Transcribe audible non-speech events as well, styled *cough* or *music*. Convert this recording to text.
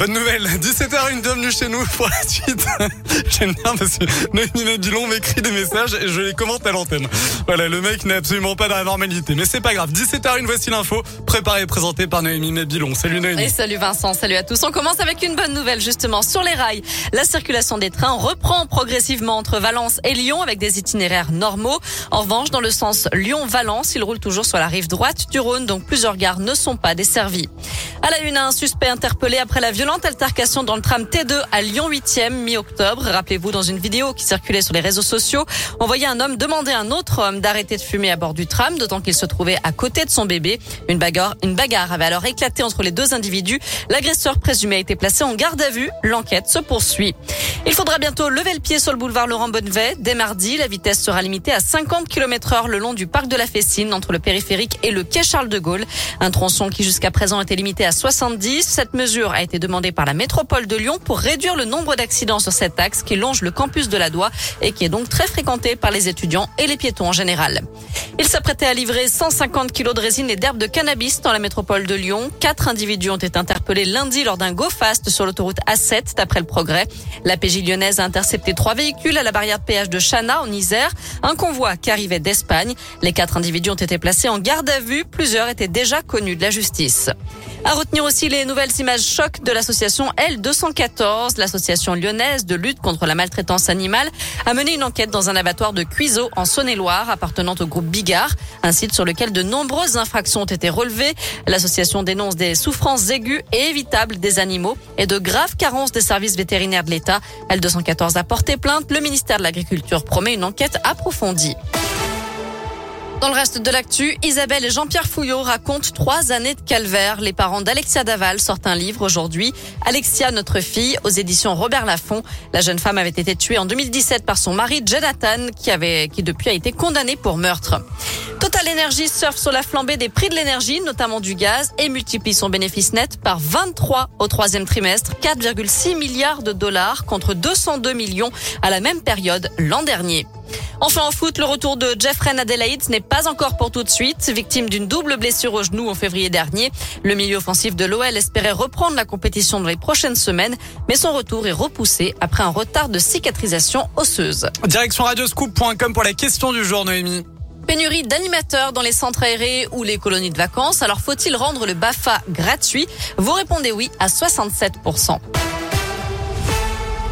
Bonne nouvelle, 17h01, bienvenue chez nous pour la suite. *laughs* J'aime bien parce que Noémie Mébilon m'écrit des messages et je les commente à l'antenne. Voilà, le mec n'est absolument pas dans la normalité. Mais c'est pas grave, 17h01, voici l'info, préparée et présentée par Noémie Mébilon. Salut Noémie. Et salut Vincent, salut à tous. On commence avec une bonne nouvelle justement sur les rails. La circulation des trains reprend progressivement entre Valence et Lyon avec des itinéraires normaux. En revanche, dans le sens Lyon-Valence, il roule toujours sur la rive droite du Rhône, donc plusieurs gares ne sont pas desservies. À la une, un suspect interpellé après la violente altercation dans le tram T2 à Lyon 8e mi-octobre. Rappelez-vous, dans une vidéo qui circulait sur les réseaux sociaux, on voyait un homme demander à un autre homme d'arrêter de fumer à bord du tram, d'autant qu'il se trouvait à côté de son bébé. Une bagarre, une bagarre avait alors éclaté entre les deux individus. L'agresseur présumé a été placé en garde à vue. L'enquête se poursuit. Il faudra bientôt lever le pied sur le boulevard Laurent Bonnevet. Dès mardi, la vitesse sera limitée à 50 km heure le long du parc de la Fessine, entre le périphérique et le quai Charles de Gaulle. Un tronçon qui jusqu'à présent était limité à 70. Cette mesure a été demandée par la métropole de Lyon pour réduire le nombre d'accidents sur cet axe qui longe le campus de la Doua et qui est donc très fréquenté par les étudiants et les piétons en général. Il s'apprêtait à livrer 150 kilos de résine et d'herbes de cannabis dans la métropole de Lyon. Quatre individus ont été interpellés lundi lors d'un go-fast sur l'autoroute A7 d'après le progrès. La PJ lyonnaise a intercepté trois véhicules à la barrière de péage de Chana en Isère, un convoi qui arrivait d'Espagne. Les quatre individus ont été placés en garde à vue. Plusieurs étaient déjà connus de la justice. À retenir aussi les nouvelles images chocs de l'association L214, l'association lyonnaise de lutte contre la maltraitance animale, a mené une enquête dans un abattoir de Cuiseau en Saône-et-Loire appartenant au groupe Bigard, un site sur lequel de nombreuses infractions ont été relevées. L'association dénonce des souffrances aiguës et évitables des animaux et de graves carences des services vétérinaires de l'État. L214 a porté plainte. Le ministère de l'Agriculture promet une enquête approfondie. Dans le reste de l'actu, Isabelle et Jean-Pierre Fouillot racontent trois années de calvaire. Les parents d'Alexia Daval sortent un livre aujourd'hui. Alexia, notre fille, aux éditions Robert Laffont. La jeune femme avait été tuée en 2017 par son mari Jonathan, qui avait, qui depuis a été condamné pour meurtre. Total Energy surfe sur la flambée des prix de l'énergie, notamment du gaz, et multiplie son bénéfice net par 23 au troisième trimestre, 4,6 milliards de dollars contre 202 millions à la même période l'an dernier. Enfin en foot, le retour de Jeffrey Adelaide n'est pas encore pour tout de suite. Victime d'une double blessure au genou en février dernier, le milieu offensif de l'OL espérait reprendre la compétition dans les prochaines semaines, mais son retour est repoussé après un retard de cicatrisation osseuse. Direction radioscoop.com pour la question du jour, Noémie. Pénurie d'animateurs dans les centres aérés ou les colonies de vacances. Alors faut-il rendre le BAFA gratuit? Vous répondez oui à 67%.